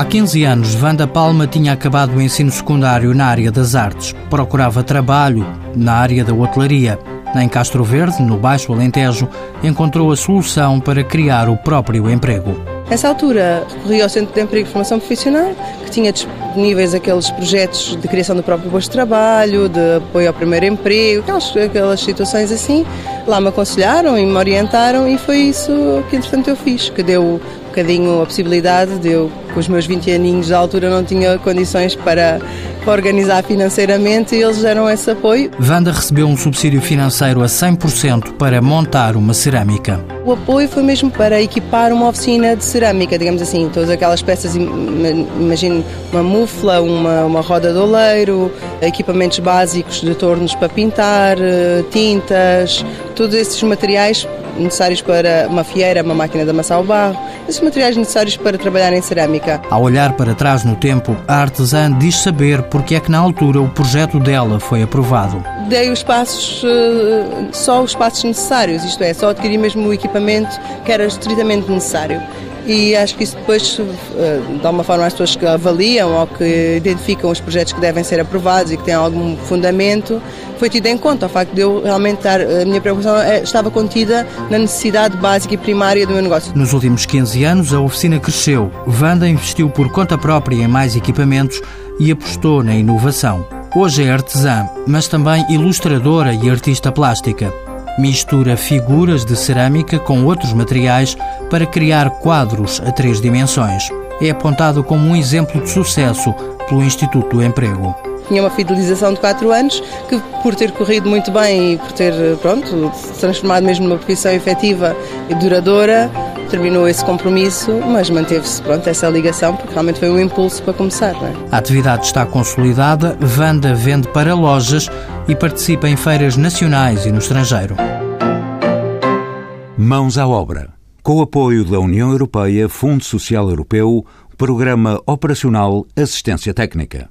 Há 15 anos, Vanda Palma tinha acabado o ensino secundário na área das artes. Procurava trabalho na área da hotelaria. Em Castro Verde, no Baixo Alentejo, encontrou a solução para criar o próprio emprego. Nessa altura, recorri ao Centro de Emprego e Formação Profissional, que tinha disponíveis aqueles projetos de criação do próprio posto de trabalho, de apoio ao primeiro emprego, aquelas, aquelas situações assim. Lá me aconselharam e me orientaram e foi isso que, entretanto, eu fiz, que deu um bocadinho a possibilidade de eu, com os meus 20 aninhos da altura, não tinha condições para para organizar financeiramente e eles deram esse apoio. Wanda recebeu um subsídio financeiro a 100% para montar uma cerâmica. O apoio foi mesmo para equipar uma oficina de cerâmica, digamos assim, todas aquelas peças, imagino uma mufla, uma, uma roda de oleiro, equipamentos básicos de tornos para pintar, eh, tintas, todos esses materiais necessários para uma fieira, uma máquina de amassar o barro, esses materiais necessários para trabalhar em cerâmica. Ao olhar para trás no tempo, a artesã diz saber porque é que na altura o projeto dela foi aprovado. Dei os passos, eh, só os passos necessários, isto é, só adquiri mesmo o equipamento que era estritamente necessário e acho que isso depois, eh, de alguma forma, as pessoas que avaliam ou que identificam os projetos que devem ser aprovados e que têm algum fundamento, foi tido em conta. O facto de eu realmente estar, a minha preocupação é, estava contida na necessidade básica e primária do meu negócio. Nos últimos 15 anos, a oficina cresceu. Wanda investiu por conta própria em mais equipamentos e apostou na inovação. Hoje é artesã, mas também ilustradora e artista plástica. Mistura figuras de cerâmica com outros materiais para criar quadros a três dimensões. É apontado como um exemplo de sucesso pelo Instituto do Emprego tinha uma fidelização de 4 anos que por ter corrido muito bem e por ter pronto transformado mesmo numa profissão efetiva e duradoura terminou esse compromisso, mas manteve-se pronto essa ligação porque realmente foi um impulso para começar. É? A atividade está consolidada, Vanda vende para lojas e participa em feiras nacionais e no estrangeiro. Mãos à obra. Com o apoio da União Europeia, Fundo Social Europeu, Programa Operacional Assistência Técnica.